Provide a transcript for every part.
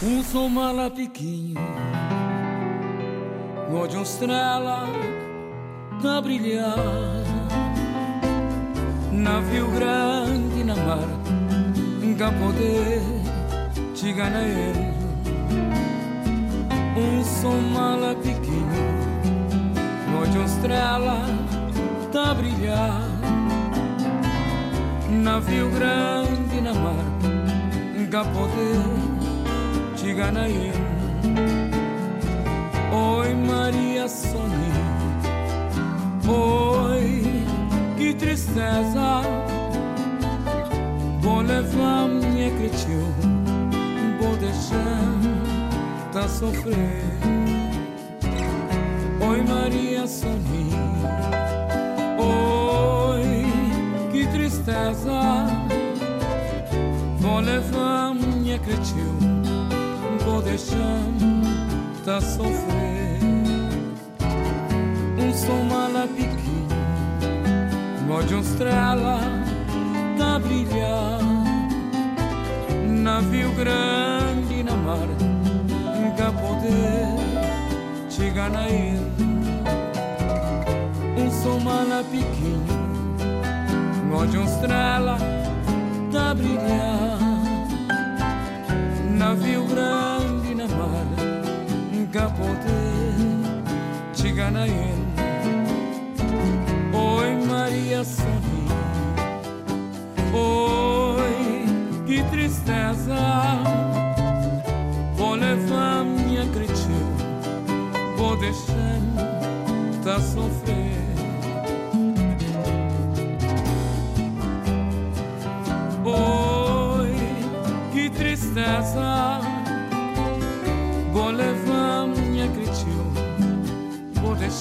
Um mala piquinho Onde uma estrela tá brilhar. Navio grande na mar Nunca poder na ele Um som mala piquinho Onde estrela tá brilhar. Navio grande na mar Nunca poder Oi Maria Soni Oi, que tristeza. Vou levar minha cresceu Vou deixar tá sofrer. Oi Maria Soni Oi, que tristeza. Vou levar minha cresceu vou deixando tá sofrer um som malapiquinho de uma estrela tá brilhar navio grande na mar nunca poder chegar na ilha. Um som malapiquinho de uma estrela tá brilhar navio grande poder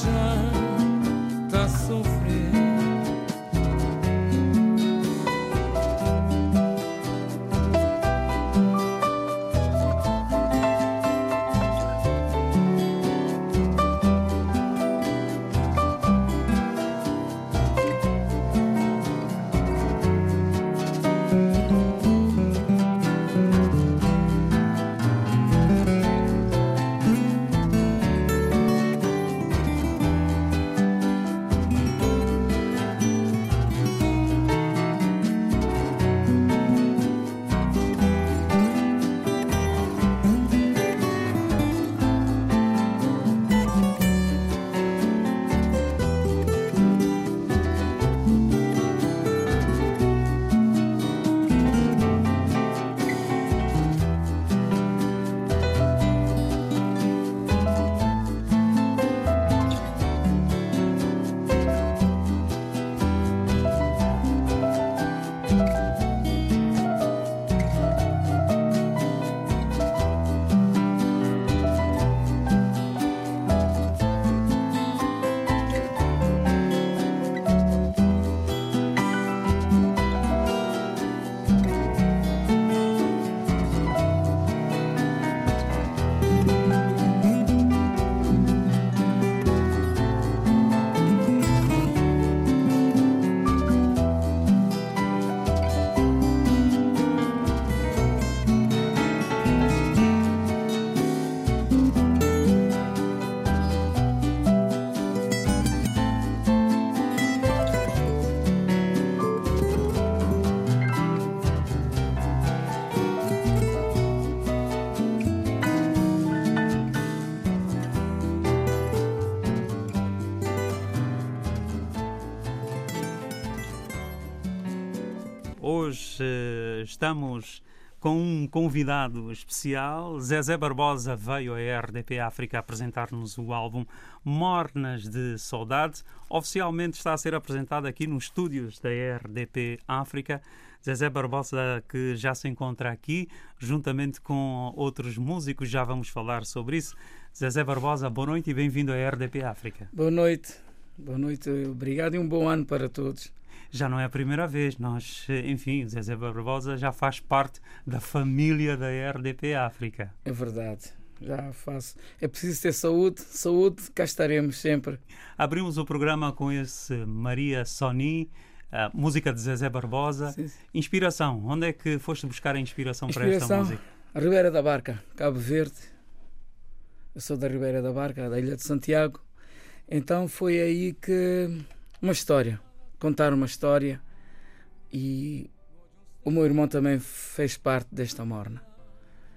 Vou estamos com um convidado especial. Zezé Barbosa veio à RDP África apresentar-nos o álbum Mornas de Saudade. Oficialmente está a ser apresentado aqui nos estúdios da RDP África. Zezé Barbosa, que já se encontra aqui, juntamente com outros músicos, já vamos falar sobre isso. Zezé Barbosa, boa noite e bem-vindo à RDP África. Boa noite, boa noite, obrigado e um bom ano para todos já não é a primeira vez. Nós, enfim, o Zezé Barbosa já faz parte da família da RDP África. É verdade. Já faço. É preciso ter saúde, saúde, cá estaremos sempre. Abrimos o programa com esse Maria Soni, a música de Zezé Barbosa. Sim, sim. Inspiração, onde é que foste buscar a inspiração, inspiração para esta música? a Ribeira da Barca, Cabo Verde. Eu sou da Ribeira da Barca, da Ilha de Santiago. Então foi aí que uma história, contar uma história e o meu irmão também fez parte desta morna.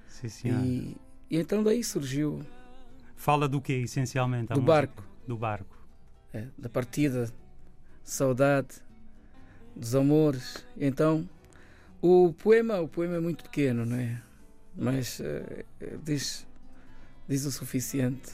Sim, senhor. E, e então daí surgiu Fala do que, essencialmente? do música? barco, Do barco. é, da partida, saudade, dos amores. Então o poema, o poema é muito pequeno, não é? Mas eh, eh, diz, diz o suficiente.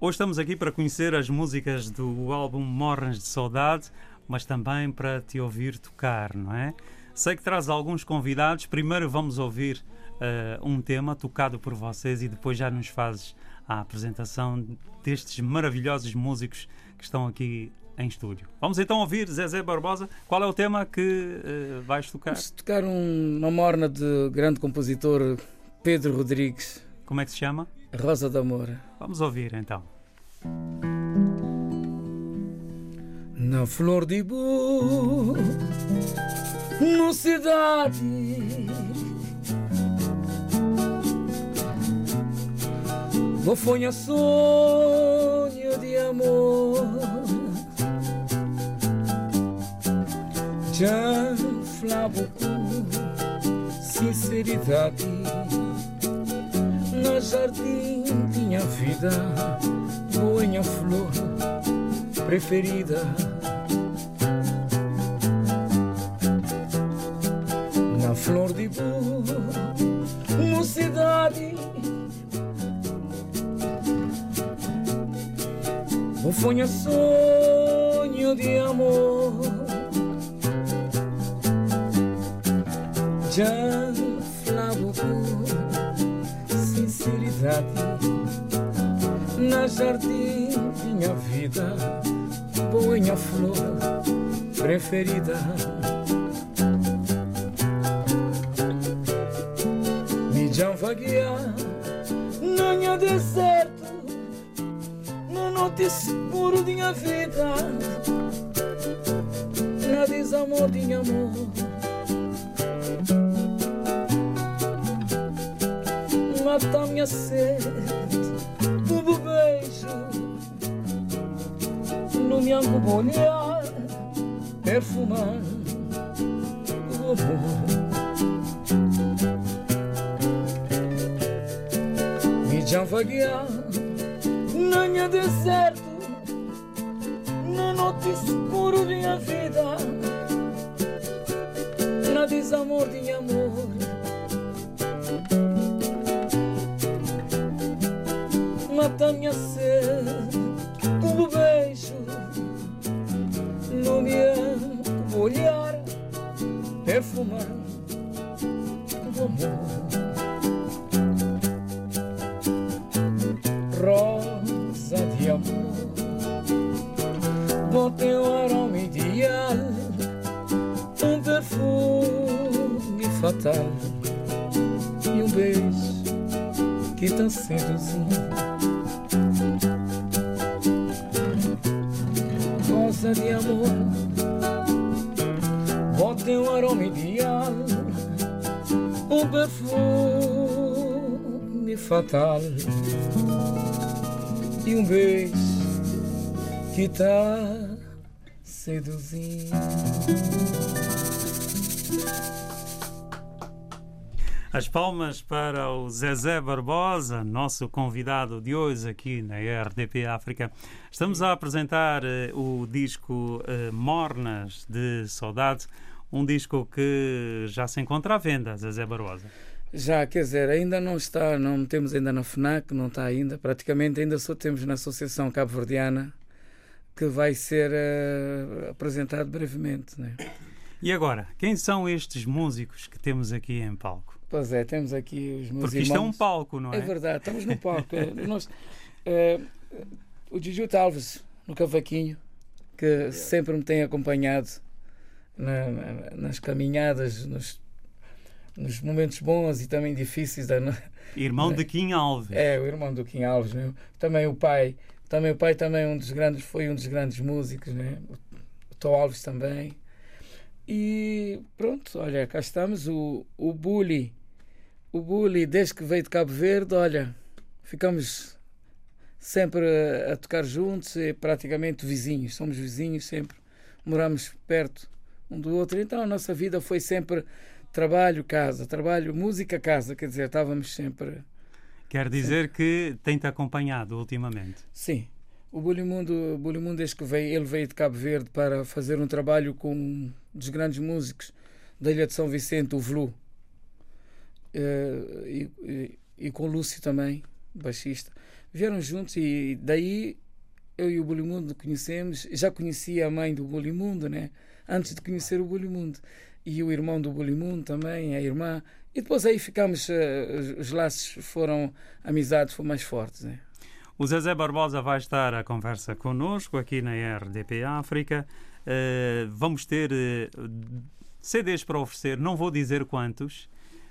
Hoje estamos aqui para conhecer as músicas do álbum Morras de Saudade, mas também para te ouvir tocar, não é? Sei que traz alguns convidados. Primeiro vamos ouvir eh, um tema tocado por vocês e depois já nos fazes a apresentação destes maravilhosos músicos que estão aqui em estúdio. Vamos então ouvir Zezé Barbosa. Qual é o tema que eh, vais tocar? Vamos tocar um- uma morna de grande compositor Pedro Rodrigues, Como é que se chama? Rosa de Amor. Vamos ouvir então. Na flor de Ibu, no cidade, Bofonha sonho de amor, já flavo sinceridade. No jardim tinha vida, boinha flor preferida. Flor de Ibu, mocidade. Bufonha sonho de amor. Já flavo com sinceridade. Na jardim tinha vida, boinha flor preferida. Mijão vaguear, nanha deserto, no noite escuro de minha vida. Na desamor de amor. Mata minha sede, tudo beijo no meu olhar, perfumando o amor. Já vaguear, nanha deserto, no noite escuro de minha vida, na desamor de amor. Mata minha sede, fatal e um beijo que tá seduzindo. As palmas para o Zezé Barbosa, nosso convidado de hoje aqui na RDP África. Estamos a apresentar eh, o disco eh, Mornas de Saudade, um disco que já se encontra à venda, Zezé Barbosa. Já, quer dizer, ainda não está, não temos ainda na FNAC, não está ainda, praticamente ainda só temos na Associação Cabo-Verdiana, que vai ser eh, apresentado brevemente. Né? E agora, quem são estes músicos que temos aqui em palco? Pois é, temos aqui os meus Porque isto é um irmãos. palco, não é? É verdade, estamos no palco. Nós, eh, o Jujuto Alves, no cavaquinho, que sempre me tem acompanhado na- na- nas caminhadas, nos, nos momentos bons e também difíceis. Da, Irmão de Kim Alves. é, o irmão do Kim Alves, né? também o pai. Também o pai também é um dos grandes, foi um dos grandes músicos, né? o Tó Alves também. E pronto, olha, cá estamos. O, o Bully O Bully, desde que veio de Cabo Verde, olha, ficamos sempre a, a tocar juntos e praticamente vizinhos. Somos vizinhos sempre. Moramos perto um do outro. Então a nossa vida foi sempre trabalho, casa, trabalho, música, casa. Quer dizer, estávamos sempre. Quer dizer que tem-te acompanhado ultimamente? Sim. O Bulimundo, o Bulimundo desde que veio, ele veio de Cabo Verde para fazer um trabalho com um dos grandes músicos da Ilha de São Vicente, o Vlu. Uh, e, e, e, com o Lúcio também, baixista. Vieram juntos e daí eu e o Bulimundo conhecemos. Já conhecia a mãe do Bulimundo, né? Antes de conhecer o Bulimundo. E o irmão do Bulimundo também, a irmã. E depois aí ficamos, uh, os laços foram, amizades foram mais fortes, né? O Zezé Barbosa vai estar à conversa connosco aqui na RDP África. Uh, vamos ter uh, CDs para oferecer, não vou dizer quantos.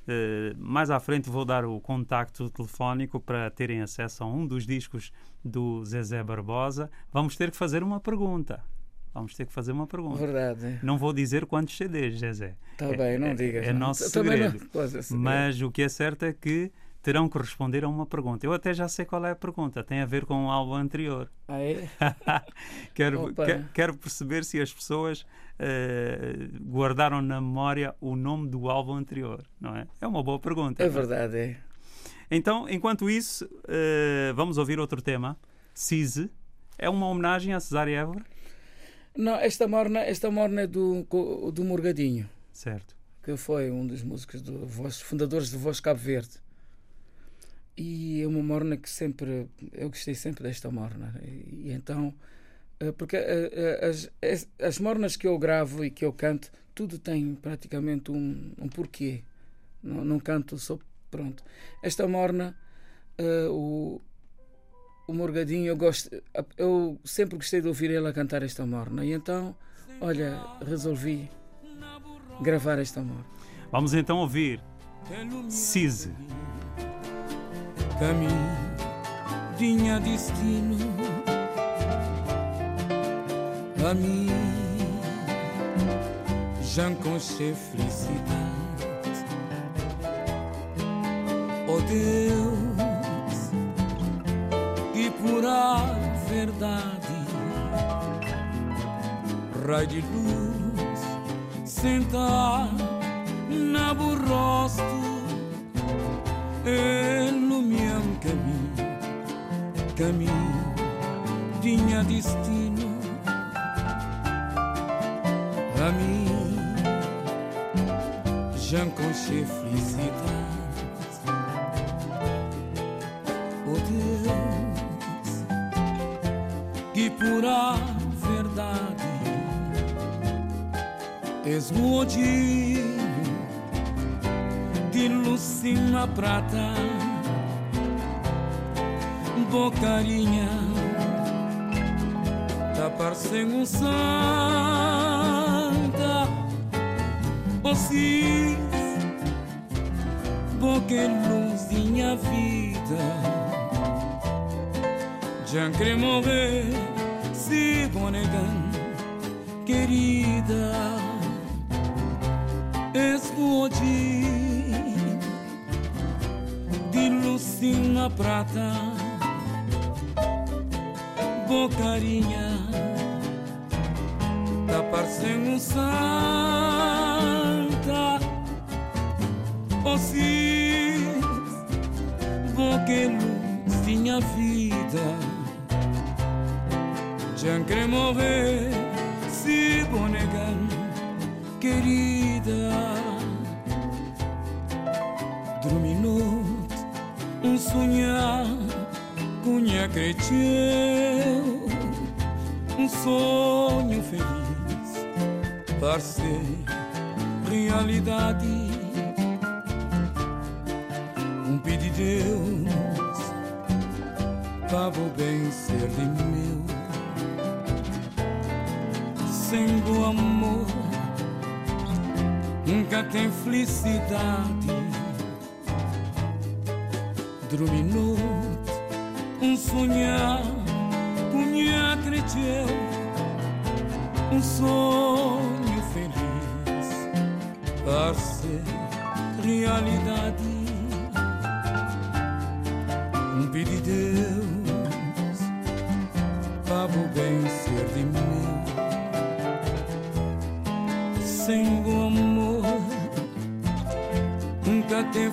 Uh, mais à frente vou dar o contacto telefónico para terem acesso a um dos discos do Zezé Barbosa. Vamos ter que fazer uma pergunta. Vamos ter que fazer uma pergunta. Verdade. Não vou dizer quantos CDs, Zezé. Está é, bem, não digas. É, é nosso segredo. Não, Mas o que é certo é que terão que responder a uma pergunta. Eu até já sei qual é a pergunta, tem a ver com o álbum anterior. Ah, é? quero, quero, quero, perceber se as pessoas uh, guardaram na memória o nome do álbum anterior, não é? É uma boa pergunta. É verdade, é. Então, enquanto isso, uh, vamos ouvir outro tema. Cise. É uma homenagem a Cesário Évora? Não, esta morna, esta morna é do, do Morgadinho. Certo. Que foi um dos músicos, do Voz, fundadores do Voz Cabo Verde. E é uma morna que sempre. Eu gostei sempre desta morna. E, e então. Eh, porque eh, eh, as, as, as, mornas que eu gravo e que eu canto, tudo tem praticamente um, um porquê. Não, não canto só pronto. Esta morna, uh, o, o Morgadinho, eu, gosto, eu sempre gostei de ouvir ele a cantar esta morna. E então, olha, resolvi gravar esta morna. Vamos então ouvir Cise caminho tinha destino a mim já enconchei felicidade oh Deus pura verdade raio de luz sentar na burrosto ilumiam caminho, caminho tinha destino a mim, já enconchei felicidade. Odinho de Lucina Prata, Bocarinha, parecendo um santa, Ossis, boca luz minha vida, já morrer, se bonegan, querida, explode Lucina Prata, Bocarinha, parecendo um santa, Ossis, Boque Luzinha Vida, quer morrer, se bonegan, querida, dorminou um sonhar cunha cresceu um sonho feliz. Para ser realidade. Um pedido de Deus para o bem ser de meu. Sem amor nunca tem felicidade Dorminou um sonhar, punha cresceu um sonho feliz para ser realidade. um pedido de Deus para o bem ser de mim. Sem tem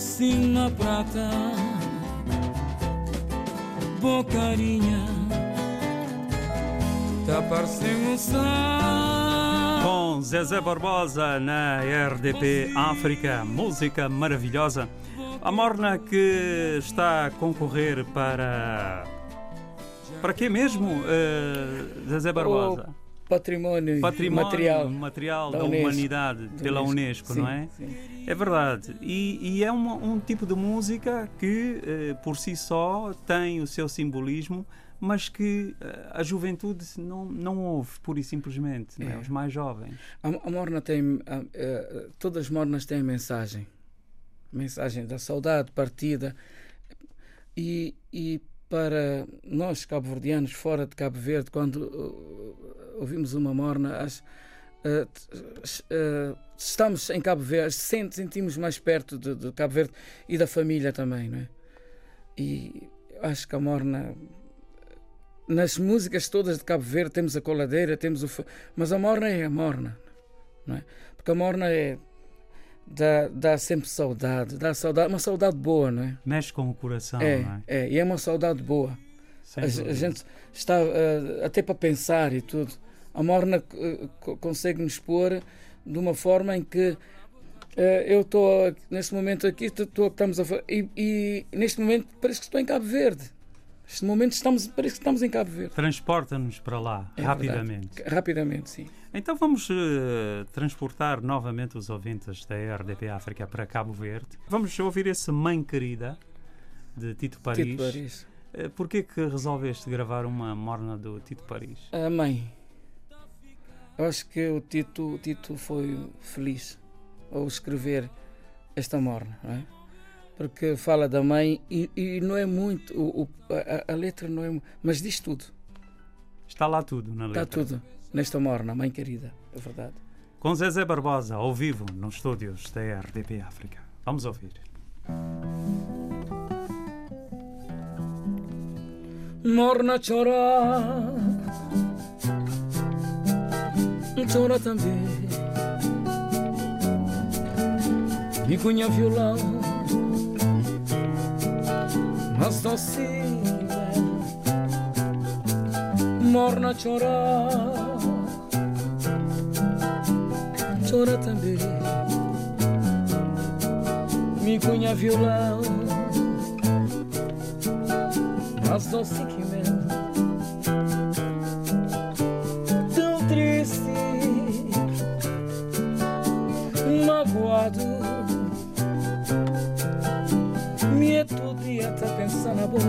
felicidade. prata, bocarinha, tá parecendo um Com Zezé Barbosa na RDP África, música maravilhosa. A Morna que está a concorrer para. Para quê mesmo, uh, Zezé Barbosa? Património, património material, material da, da humanidade pela Unesco, sim, não é? Sim. É verdade. E, e é uma, um tipo de música que, eh, por si só, tem o seu simbolismo, mas que eh, a juventude não, não ouve, pura e simplesmente, é? É? os mais jovens. A, a morna tem. A, a, todas as mornas têm mensagem. Mensagem da saudade, partida. E, e para nós cabo-verdianos fora de Cabo Verde, quando uh, ouvimos uma morna, as, uh, uh, estamos em Cabo Verde, sentimos mais perto de, de, Cabo Verde e da família também, não é? E acho que a morna nas músicas todas de Cabo Verde temos a coladeira, temos o mas a morna é a morna, não é? Porque a morna é dá, dá sempre saudade, dá saudade, uma saudade boa, não é? Mexe com o coração, é, não é? É, e é uma saudade boa. A, a, gente está uh, até para pensar e tudo. A Morna uh, consegue nos pôr de uma forma em que uh, eu estou neste momento aqui, tô, estamos a e, e neste momento parece que estou em Cabo Verde. Neste momento estamos, parece que estamos em Cabo Verde. Transporta-nos para lá, é rapidamente. Verdade. Rapidamente, sim. Então vamos uh, transportar novamente os ouvintes da RDP África para Cabo Verde. Vamos ouvir esse Mãe Querida, de Tito Paris. Tito Paris. Uh, Porquê que resolveste gravar uma morna do Tito Paris? A mãe. Eu acho que o Tito, o Tito foi feliz ao escrever esta morna, não é? Porque fala da mãe e, e não é muito, o, o, a, a, letra não é, mas diz tudo. Está lá tudo na letra. Está tudo nesta morna, mãe querida, é verdade. Com Zezé Barbosa, ao vivo, nos estúdios da RDP África. Vamos ouvir. Morna chora, chora também. E cunha violão mas docile morna chorar chora também me cunha violão mas doce que mel tão triste. Magoado é todo dia tá pensando na boca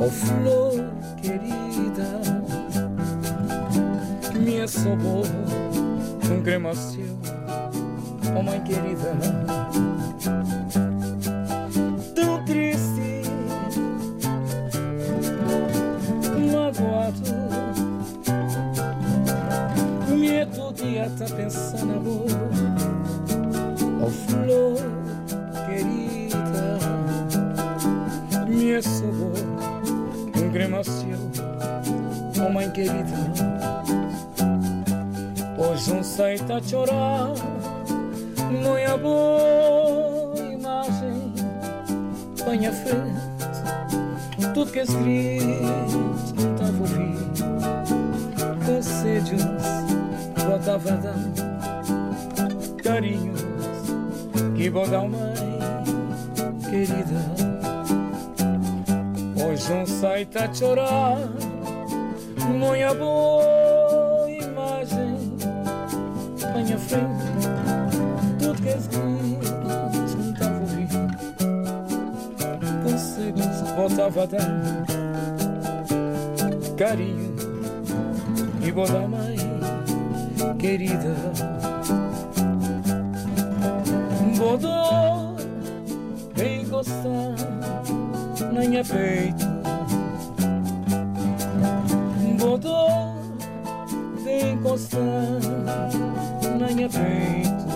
Oh flor querida Minha sobor Um cremacio Oh mãe querida. Tão triste Magoado é todo dia tá pensando na boca Oh flor minha sabor, um lágrima seu, oh mãe querida. Hoje um sei tá a chorar, não é boa imagem, põe a frente, tudo que é escrito, não estava a ouvir. Conselhos, voltava a dar, carinhos, que vou dar mãe querida. Um sai tá a chorar, minha boa imagem, à frente, tudo que é escrito, não estava a ouvir. Conselhos, voltava a dar, carinho, e dar mãe querida. Dar, bem gostar nem é peito. Botou de encostar, nem é peito.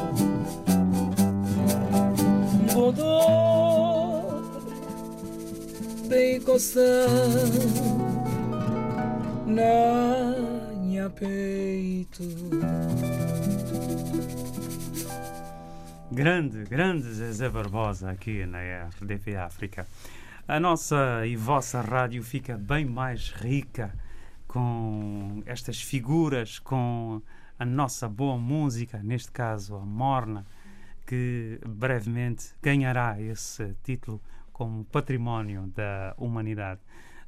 Botou de encostar, nem é peito. Grande, grande Zezé Barbosa aqui na RDP África. A nossa e vossa rádio fica bem mais rica com estas figuras, com a nossa boa música, neste caso a Morna, que brevemente ganhará esse título como património da humanidade.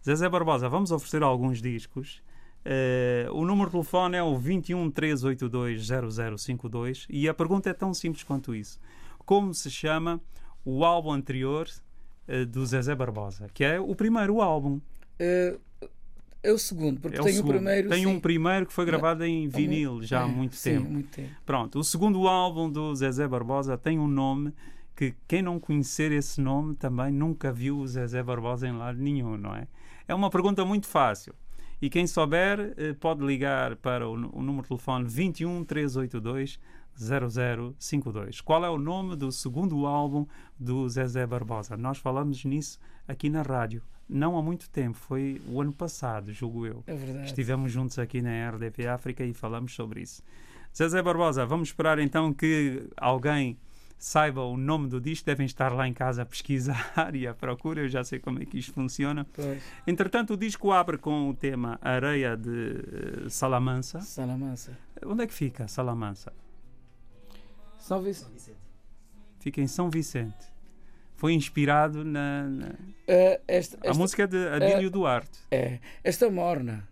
Zezé Barbosa, vamos oferecer alguns discos. Uh, o número de telefone é o 21 382 0052 e a pergunta é tão simples quanto isso. Como se chama o álbum anterior uh, do Zezé Barbosa? Que é o primeiro álbum. É, é o segundo, porque É o tem o segundo. primeiro. Tem sim. um primeiro que foi gravado em vinil já há É, muito sim, tempo. muito tempo. Pronto, o segundo álbum do Zezé Barbosa tem um nome que quem não conhecer esse nome também nunca viu o Zezé Barbosa em lado nenhum, não é? É uma pergunta muito fácil. E quem souber eh, pode ligar para o, o número de telefone 21 382 0052. Qual é o nome do segundo álbum do Zezé Barbosa? Nós falamos nisso aqui na rádio. Não há muito tempo, foi o ano passado, julgo eu. É verdade. Estivemos juntos aqui na RDP África e falamos sobre isso. Zezé Barbosa, vamos esperar então que alguém saiba o nome do disco. Devem estar lá em casa a pesquisar e à procura. Eu já sei como é que isto funciona. Pois, Entretanto, o disco abre com o tema Areia de eh, Salamanca. Salamanca. Onde é que fica Salamanca? São Vicente. Fica em São Vicente. Foi inspirado na. na- É, esta, A esta- música de Adílio Duarte. É, esta morna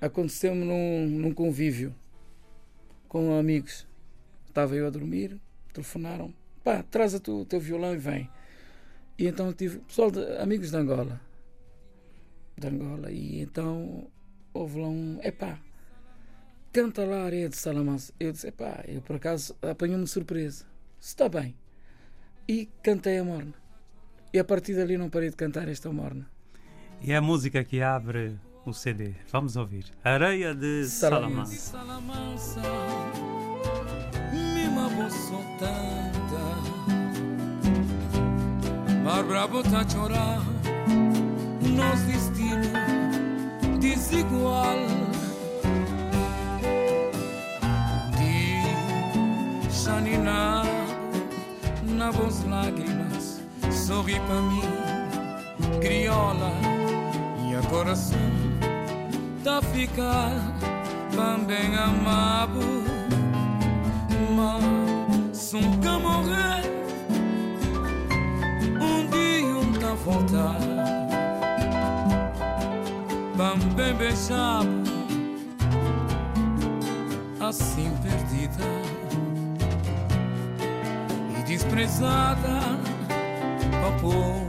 aconteceu-me num, num convívio com amigos. Estava eu a dormir, telefonaram, pá, traz a tu- o teu violão e vem. E então tive pessoal de, amigos de Angola. De Angola. E então houve lá um, epá, canta lá a areia de Salamanca. Eu disse, epá, eu por acaso apanhou-me surpresa. Está bem. E cantei a morna. E a partir dali não parei de cantar esta morna. E é a música que abre o CD. Vamos ouvir. Areia de Salamanca. Salamanca. Salamanca, mima bosso tanta, mar bravo tá a chorar, nos destino desigual. Deixa ninar sorri para mim, crioula, e agora sim tá ficar também amado mas que morrer um dia um tá a voltar também beijado assim perdida e desprezada ao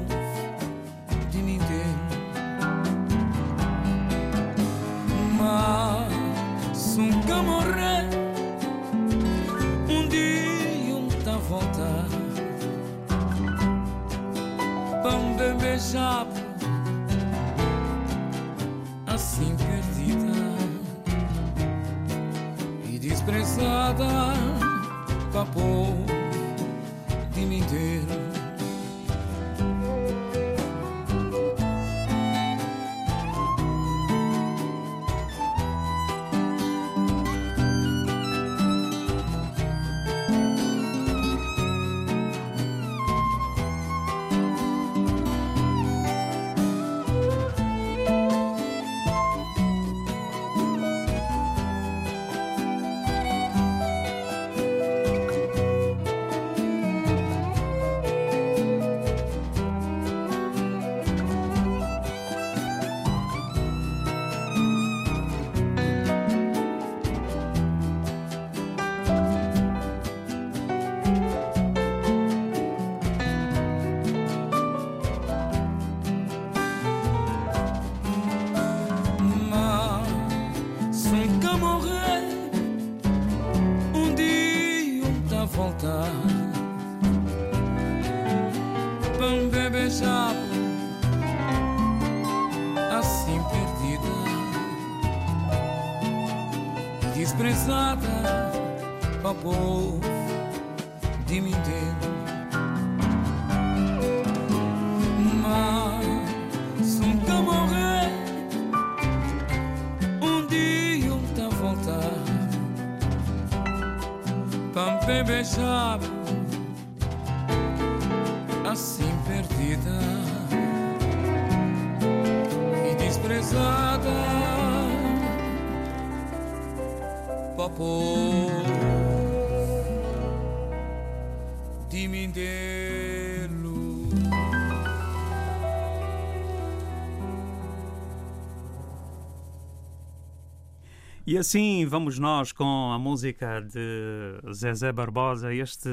E assim vamos nós com a música de Zezé Barbosa, este,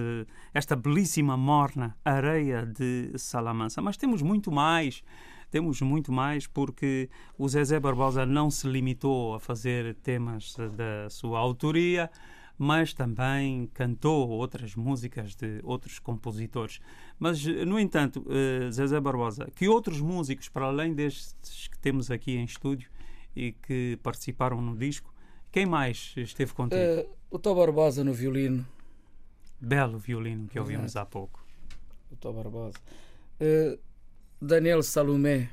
esta belíssima morna, Areia de Salamanca. Mas temos muito mais, temos muito mais, porque o Zezé Barbosa não se limitou a fazer temas da sua autoria, mas também cantou outras músicas de outros compositores. Mas, no entanto, eh, Zezé Barbosa, que outros músicos, para além destes que temos aqui em estúdio e que participaram no disco, quem mais esteve contigo? Uh, o Tó Barbosa no violino. Belo violino que ouvimos há pouco. O Tó Barbosa. Uh, Daniel Salomé.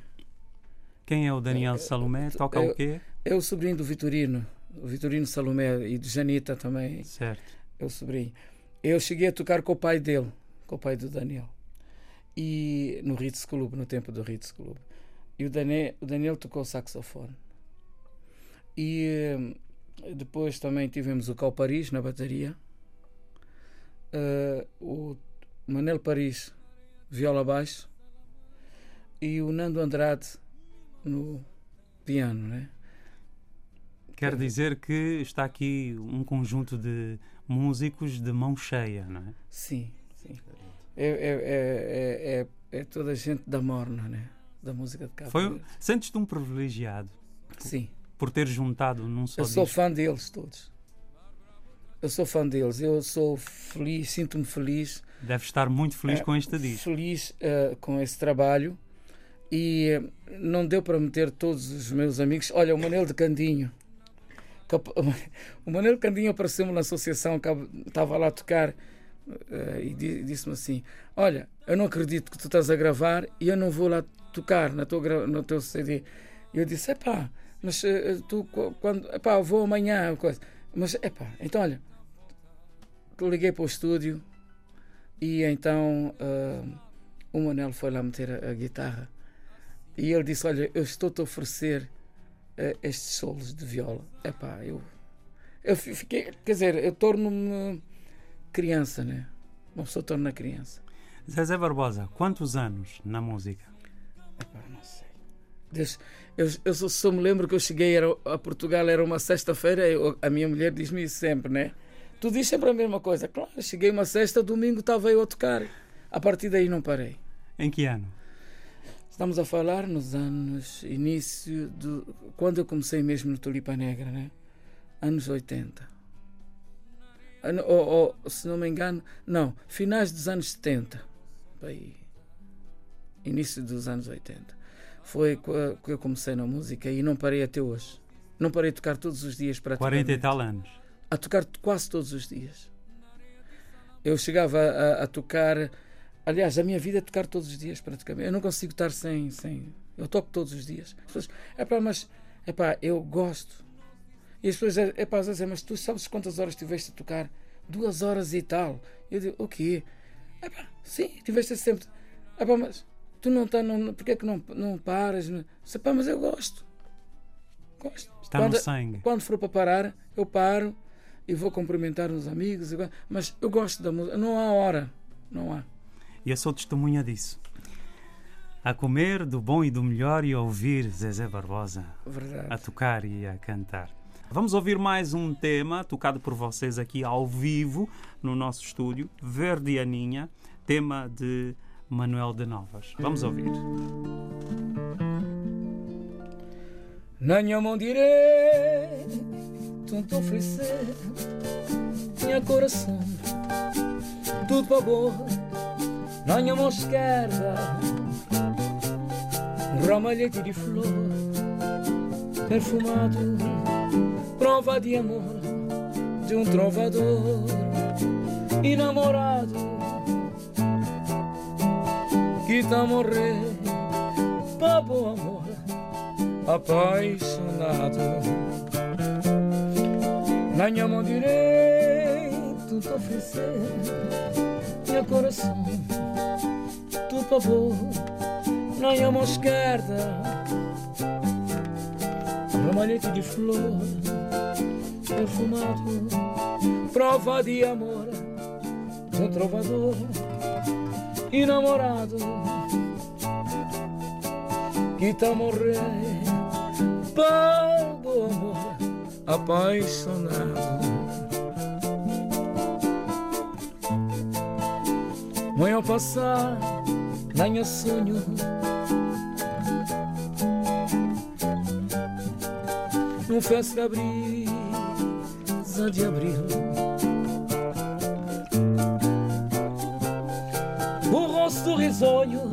Quem é o Daniel uh, Salomé? Toca o quê? É o sobrinho do Vitorino. O Vitorino Salomé e de Janita também. Certo. É o sobrinho. Eu cheguei a tocar com o pai dele, com o pai do Daniel. E no Ritz Club, no tempo do Ritz Club. E o Daniel, o Daniel tocou saxofone. E depois também tivemos o Cal Paris na bateria, uh, o Manel Paris, viola baixo, e o Nando Andrade no piano, né? Quer dizer que está aqui um conjunto de músicos de mão cheia, não é? Sim, sim. É, é, é, é, é toda a gente da morna, né? Da música de Cabo Foi, Sentes-te um privilegiado? Sim por ter juntado num só Eu sou fã deles todos. Eu sou fã deles. Eu sou feliz, sinto-me feliz. Deve estar muito feliz uh, com este disco. Feliz uh, com esse trabalho. E uh, não deu para meter todos os meus amigos. Olha, o Manel de Candinho. O Manel Candinho apareceu-me na associação, estava lá a tocar e disse-me assim: Olha, eu não acredito que tu estás a gravar e eu não vou lá tocar na tua, no teu CD. E eu disse: é pá, mas uh, tu, quando. Epá, vou amanhã. Coisa. Mas, epá, então olha. Liguei para o estúdio e então uh, o Manel foi lá meter a, a, guitarra e ele disse: Olha, eu estou-te a oferecer uh, estes solos de viola. Epá, eu. Eu fiquei. Quer dizer, eu torno-me criança, né? Uma pessoa torna criança. Zezé Barbosa, quantos anos na música? Epá, não sei. Desde, eu, eu só, só, me lembro que eu cheguei era, a Portugal, era uma sexta-feira, a minha mulher diz-me isso sempre, né? Tu diz sempre a mesma coisa. Claro, cheguei uma sexta, domingo estava eu a tocar. A partir daí não parei. Em que ano? Estamos a falar nos anos início do quando eu comecei mesmo no Tulipa Negra, né? Anos 80. Ou, ou, se não me engano, não, finais dos anos 70. Aí, início dos anos 80 foi que eu comecei na música e não parei até hoje. Não parei de tocar todos os dias para 40 e tal anos. A tocar quase todos os dias. Eu chegava a, a, tocar. Aliás, a minha vida é tocar todos os dias, praticamente. Eu não consigo estar sem. sem eu toco todos os dias. As pessoas, é pá, mas. É pá, eu gosto. E as pessoas, é pá, dizem, mas tu sabes quantas horas tiveste a tocar? Duas horas e tal. Eu digo, o quê? É pá, sim, tiveste sempre. É pá, mas tu não está, não, porque é que não, não paras? Não? Pá, mas eu gosto. Gosto. Está quando, no sangue. Quando for para parar, eu paro e vou cumprimentar os amigos. Mas eu gosto da música. Não há hora. Não há. E eu sou testemunha disso. A comer do bom e do melhor e a ouvir Zezé Barbosa. Verdade. A tocar e a cantar. Vamos ouvir mais um tema tocado por vocês aqui ao vivo no nosso estúdio, Verdianinha, tema de Manuel de Novas. Vamos ouvir. Na mão direita, tanto oferecer, tinha coração, tudo para boa. Na mão esquerda, ramalhete de flor, perfumado, prova de amor de um trovador enamorado que tá morrer bom amor apaixonado. Na minha mão direita te oferecer meu coração tu pavor na minha mão esquerda ramalhete de flor perfumado prova de amor de trovador enamorado que tá morrer pelo amor apaixonado. Ao passar na minha sonho num festa brisa de abril o rosto risonho.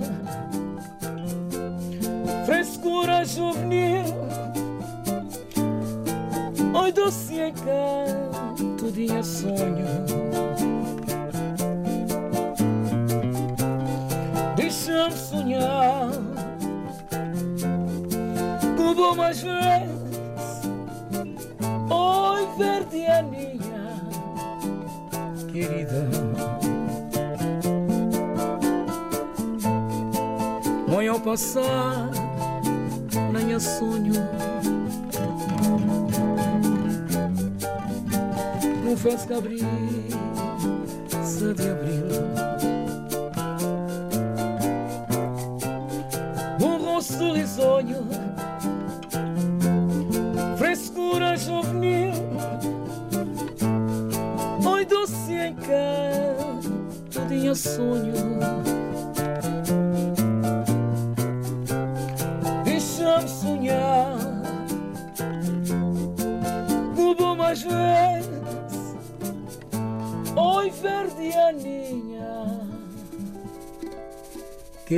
Frescura juvenil Oi doce encanto de sonho. Deixa-me sonhar Como mais passar na minha sonho. No festa abril, de abril Um rosto risonho Frescura juvenil Oi doce encanto de sonho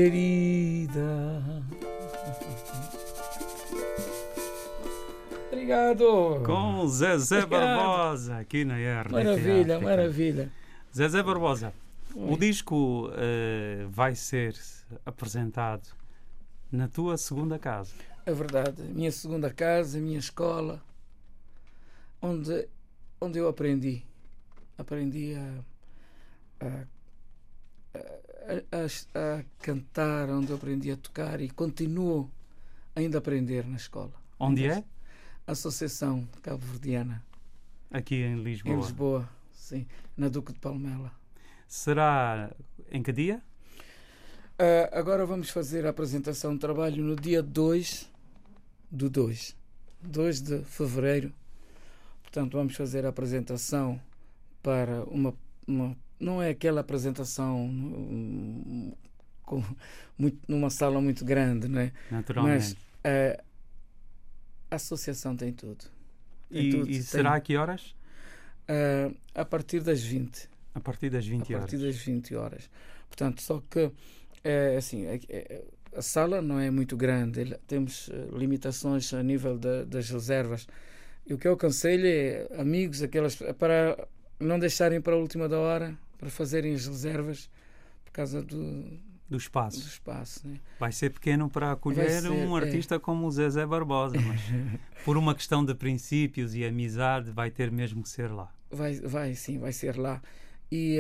Querida Obrigado Com Zezé Obrigado. Barbosa, aqui na RDP Maravilha, maravilha Zezé Barbosa, o Oi. disco eh, vai ser apresentado na tua segunda casa. É verdade. Minha segunda casa, minha escola, onde, onde eu aprendi. Aprendi a, a, a, a- a cantar, onde eu aprendi a tocar e continuo ainda a aprender na escola. Onde é? Associação Cabo-Verdiana, Aqui em Lisboa. em Lisboa, sim, na Duque de Palmela. Será em que dia? Ah, agora vamos fazer a apresentação de trabalho no dia 2 do 2. 2 de fevereiro. Portanto, vamos fazer a apresentação para uma. uma- não é aquela apresentação hum, com, muito, numa sala muito grande, não é? Naturalmente. Ah, a associação tem tudo. Tem e tudo, e tem- será a que horas? ah, a partir das 20. A partir das 20 a horas. partir das 20 horas. Portanto, só que é assim, é- é- a sala não é muito grande, ele- temos eh, limitações a nível da- das reservas. E o que eu aconselho é amigos, aquelas para não deixarem para a última da hora, para fazerem as reservas por causa do, Do do espaço. espaço. Né? Vai ser pequeno para acolher ser, um é. artista como o Zezé Barbosa, mas por uma questão de princípios e amizade vai ter mesmo que ser lá. Vai, vai sim, vai ser lá. E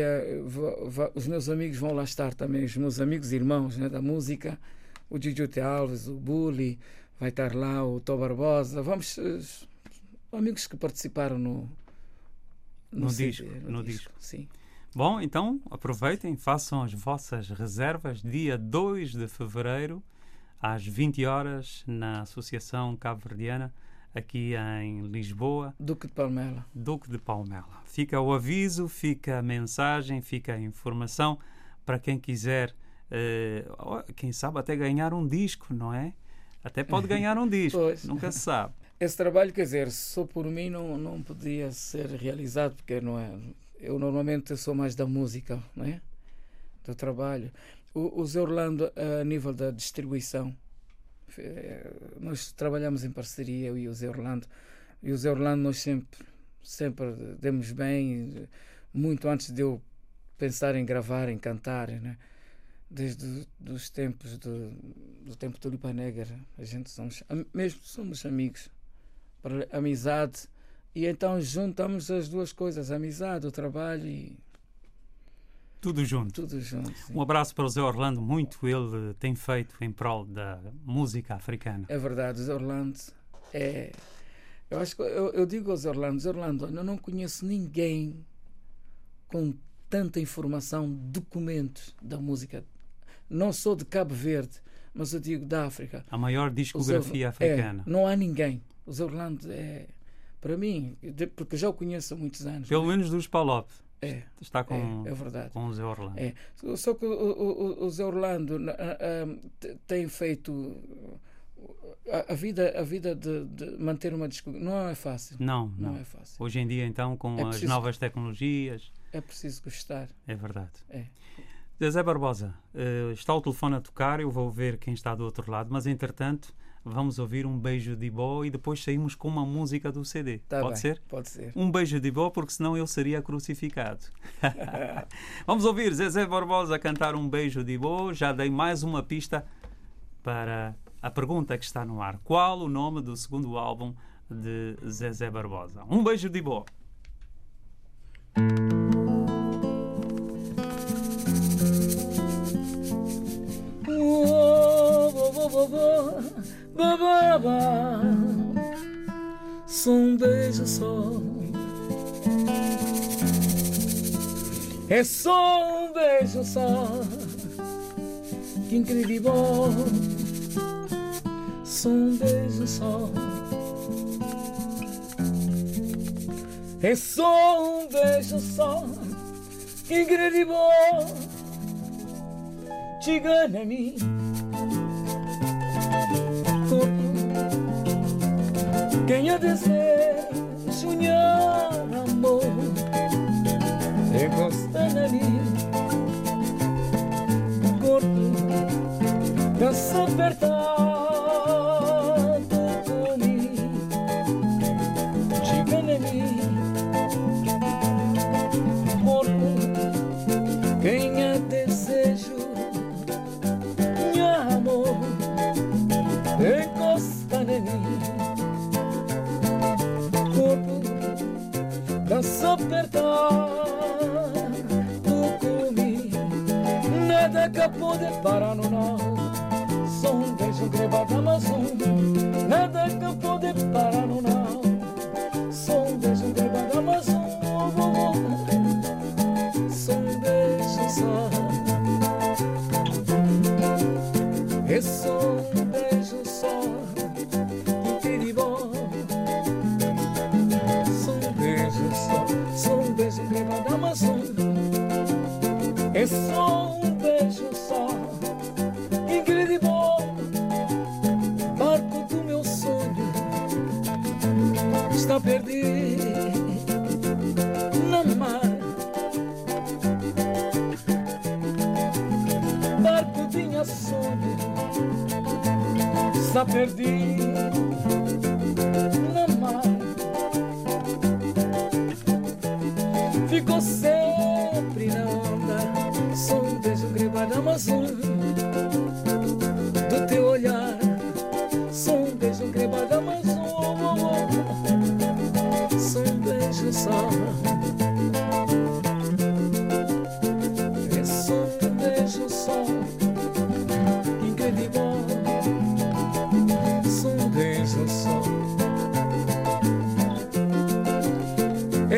va- os meus amigos vão lá estar também, os meus amigos e irmãos né, da música, o Djute Alves, o Bully, vai estar lá, o Tó Barbosa. Vamos, eh, os amigos que participaram no, No CD, disco, no disco. Sim. Bom, então aproveitem, façam as vossas reservas dia 2 de fevereiro, às 20 horas, na Associação Cabo Verdiana, aqui em Lisboa, Duque de Palmela. Duque de Palmela. Fica o aviso, fica a mensagem, fica a informação para quem quiser, ó, quem sabe até ganhar um disco, não é? Até pode ganhar um disco, Pois. nunca se sabe. Esse trabalho, quer dizer, só por mim não, não podia ser realizado, porque não é. Eu normalmente sou mais da música, não é? Do trabalho. O, o Zé Orlando, a nível da distribuição, eh, nós trabalhamos em parceria, eu e o Zé Orlando. E o Zé Orlando, nós sempre sempre demos bem, muito antes de eu pensar em gravar, em cantar, né? desde os tempos do, do tempo do Lipa Negra, a gente somos, mesmo somos amigos, para amizade, e então juntamos as duas coisas, a amizade, o trabalho e tudo junto. Tudo junto. Sim. Um abraço para o Zé Orlando, muito ele tem feito em prol da música africana. É verdade, o Zé Orlando é. Eu acho que eu, eu digo ao Zé Orlando, Zé Orlando, eu não conheço ninguém com tanta informação, documentos da música. Não sou de Cabo Verde, mas eu digo da África. A maior discografia africana. É, não há ninguém. O Zé Orlando é, para mim, porque já o conheço há muitos anos. Pelo menos dos Palop. É, Está com, é, é verdade. com o Zé Orlando. É. Só que o, o, o Zé Orlando tem feito a, a, vida, a vida de, de, manter uma discussão não é fácil. Não, não, não, é fácil. Hoje em dia, então, com é as novas tecnologias. É preciso gostar. É verdade. É. Zé Barbosa, uh, está o telefone a tocar, eu vou ver quem está do outro lado, mas entretanto vamos ouvir um beijo de Ibó e depois saímos com uma música do CD. Tá pode bem, ser? Pode ser. Um beijo de Ibó, porque senão eu seria crucificado. vamos ouvir Zezé Barbosa cantar um beijo de Ibó. Já dei mais uma pista para a pergunta que está no ar. Qual o nome do segundo álbum de Zezé Barbosa? Um beijo de Ibó. Só um beijo só. É só um beijo só. Que incrível. Só um beijo só. É só um beijo só. Que incrível. Chega a mim. Quem a desejo sonhar amor Encosta na mim O corpo Dança apertado comigo Chega na mim nada que pode parar no não só um beijo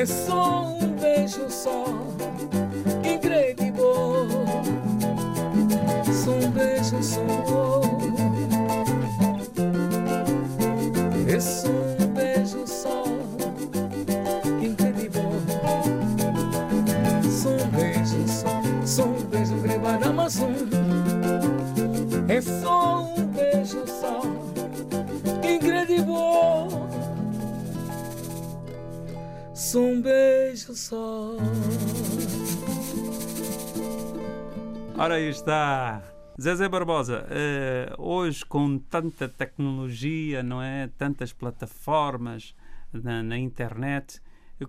É só um beijo só, incrível. Só um beijo só. É só só. Ora aí está. Zezé Barbosa, uh, hoje com tanta tecnologia, não é? Tantas plataformas na, na internet,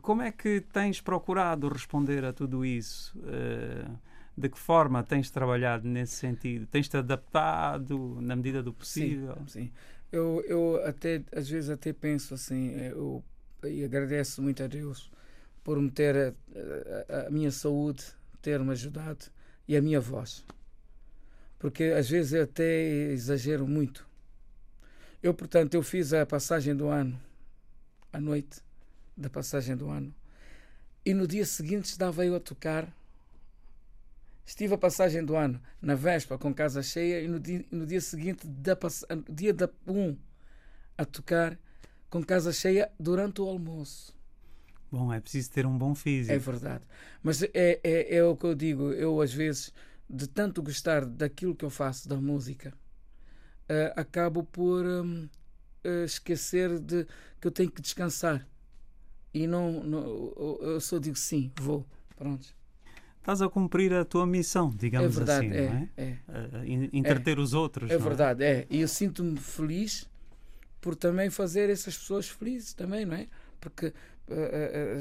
Como é que tens procurado responder a tudo isso? Uh, de que forma tens trabalhado nesse sentido? Tens-te adaptado na medida do possível? Sim, sim. Eu, eu até, às vezes até penso assim, eu, e agradeço muito a Deus por me ter a, a, a minha saúde, ter-me ajudado e a minha voz. Porque às vezes eu até exagero muito. Eu, portanto, eu fiz a passagem do ano, à noite da passagem do ano, e no dia seguinte estava eu a tocar Estive a passagem do ano na véspera com casa cheia e no dia, no dia seguinte, da, dia da 1, a tocar com casa cheia durante o almoço. Bom, é preciso ter um bom físico. É verdade. Mas é, é, é o que eu digo. Eu, às vezes, de tanto gostar daquilo que eu faço, da música, uh, acabo por um, uh, eh, esquecer de que eu tenho que descansar. E não, não eu só digo sim, vou. Pronto estás a cumprir a tua missão, digamos é verdade, assim, é, não é? é. Entreter é, os outros. É verdade, é? E eu sinto-me feliz por também fazer essas pessoas felizes também, não é? Porque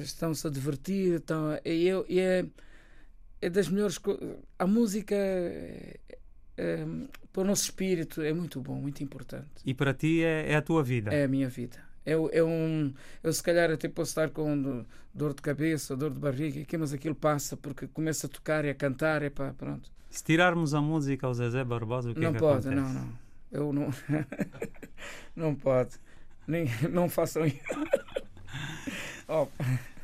estão-se a divertir, estão, e, eu, e é, é das melhores coisas. A música é, é, para o nosso espírito é muito bom, muito importante. E para ti é, é a tua vida? É a minha vida. É, é um, eu se calhar até posso estar com dor de cabeça, dor de barriga, mas aquilo passa porque começa a tocar e a cantar, é pá, pronto. Se tirarmos a música ao Zezé Barbosa, o que não é que pode, acontece? Não, não. Eu não. não pode. Nem, não façam isso. oh.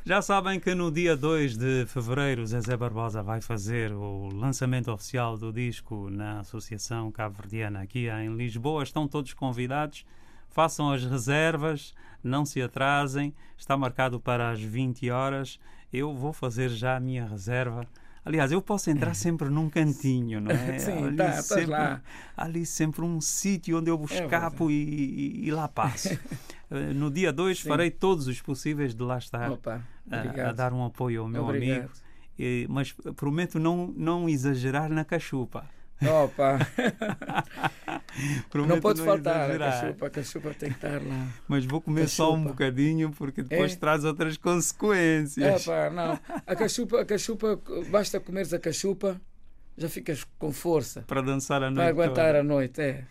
Já sabem que no dia 2 de fevereiro Zezé Barbosa vai fazer o lançamento oficial do disco na Associação Cabo Verdiana aqui em Lisboa. Estão todos convidados façam as reservas, não se atrasem, está marcado para as 20 horas. Eu vou fazer já a minha reserva. Aliás, eu posso entrar sempre num cantinho, não é? Sim, ali, tá, sempre, lá. ali sempre um sítio onde eu é escapo é e, e, e, lá passo. Eh, no dia 2 farei todos os possíveis de lá estar Opa, a, a, dar um apoio ao meu obrigado. amigo. E, mas prometo não, não exagerar na cachupa. Opa! não pode não faltar exagerar. a cachupa, a cachupa tem que estar lá. Mas vou comer cachupa. só um bocadinho porque depois é? traz outras consequências. Opa, não. A cachupa, a cachupa, basta comeres a cachupa, já ficas com força. Para dançar a noite. Para aguentar toda. a noite, é.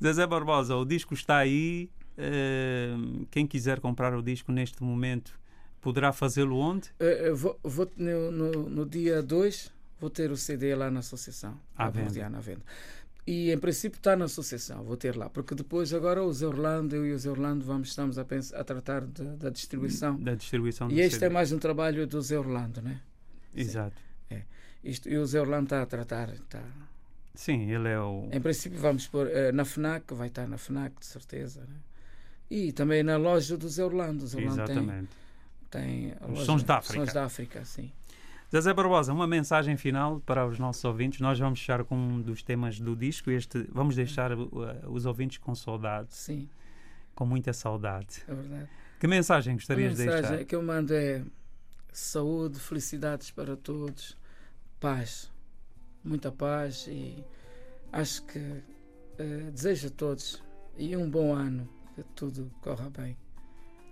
Zezé Barbosa, o disco está aí. Quem quiser comprar o disco neste momento poderá fazê-lo onde? Uh, vou, vou no, no, no dia 2 vou ter o CD lá na associação. À venda. À venda. E em princípio está na associação, vou ter lá, porque depois agora o Zé Orlando, eu e o Zé Orlando vamos, estamos a, pensar, a tratar de, da distribuição. Da distribuição E este CD. é mais um trabalho do Zé Orlando, né? Exato. É. Isto, e o Zé Orlando está a tratar. Está... Sim, ele é o. Em princípio vamos pôr uh, na FNAC, vai estar na FNAC, de certeza. Né? E também na loja do Zé Orlando. Exatamente. Tem, tem Os Sons da África. Sons da África, sim. Zezé Barbosa, uma mensagem final para os nossos ouvintes. Nós vamos fechar com um dos temas do disco. Este, vamos deixar uh, os ouvintes com saudade. Sim. Com muita saudade. É verdade. Que mensagem gostarias de deixar? A mensagem que eu mando é saúde, felicidades para todos, paz, muita paz e acho que uh, desejo a todos e um bom ano, que tudo corra bem.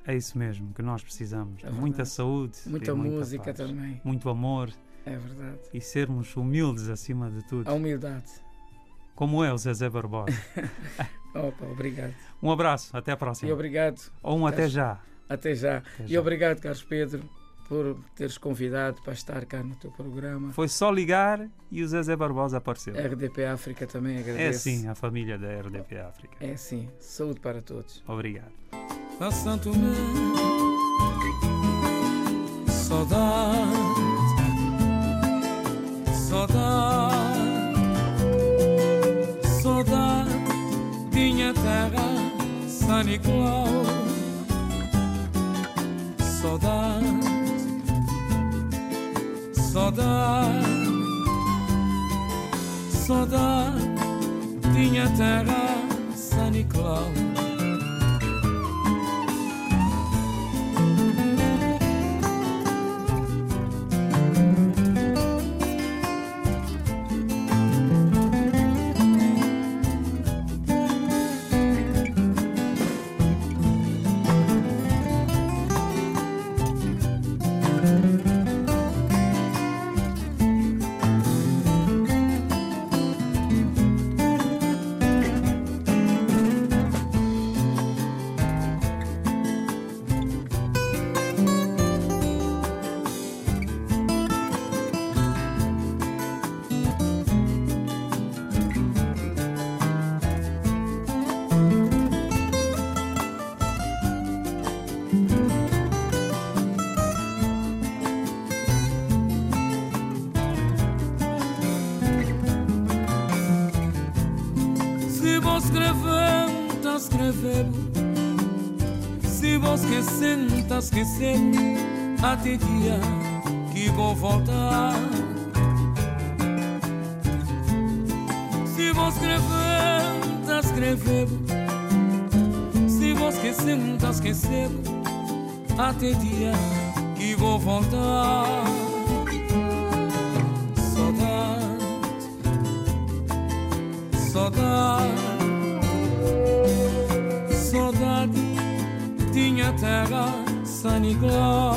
É isso mesmo que nós precisamos. É muita saúde, muita música muita também, muito amor. É verdade. E sermos humildes acima de tudo. A humildade. Como é o Zezé Barbosa. Opa, obrigado. Um abraço, até a próxima. E obrigado. Ou um Carlos, até já. Até já. Até e já. obrigado, Carlos Pedro, por teres convidado para estar cá no teu programa. Foi só ligar e o Zezé Barbosa apareceu. RDP África também agradece. É sim, a família da RDP África. É sim. Saúde para todos. Obrigado. a Santo Tomé. Saudade, saudade, saudade, minha terra, São Nicolau. Saudade, saudade, saudade, minha terra, São Nicolau. escrevendo, escrevendo Se vou esquecendo, esquecendo Até dia que vou voltar Se vou escrevendo, escrevendo Se vou esquecendo, esquecendo Até dia que vou voltar sem igual.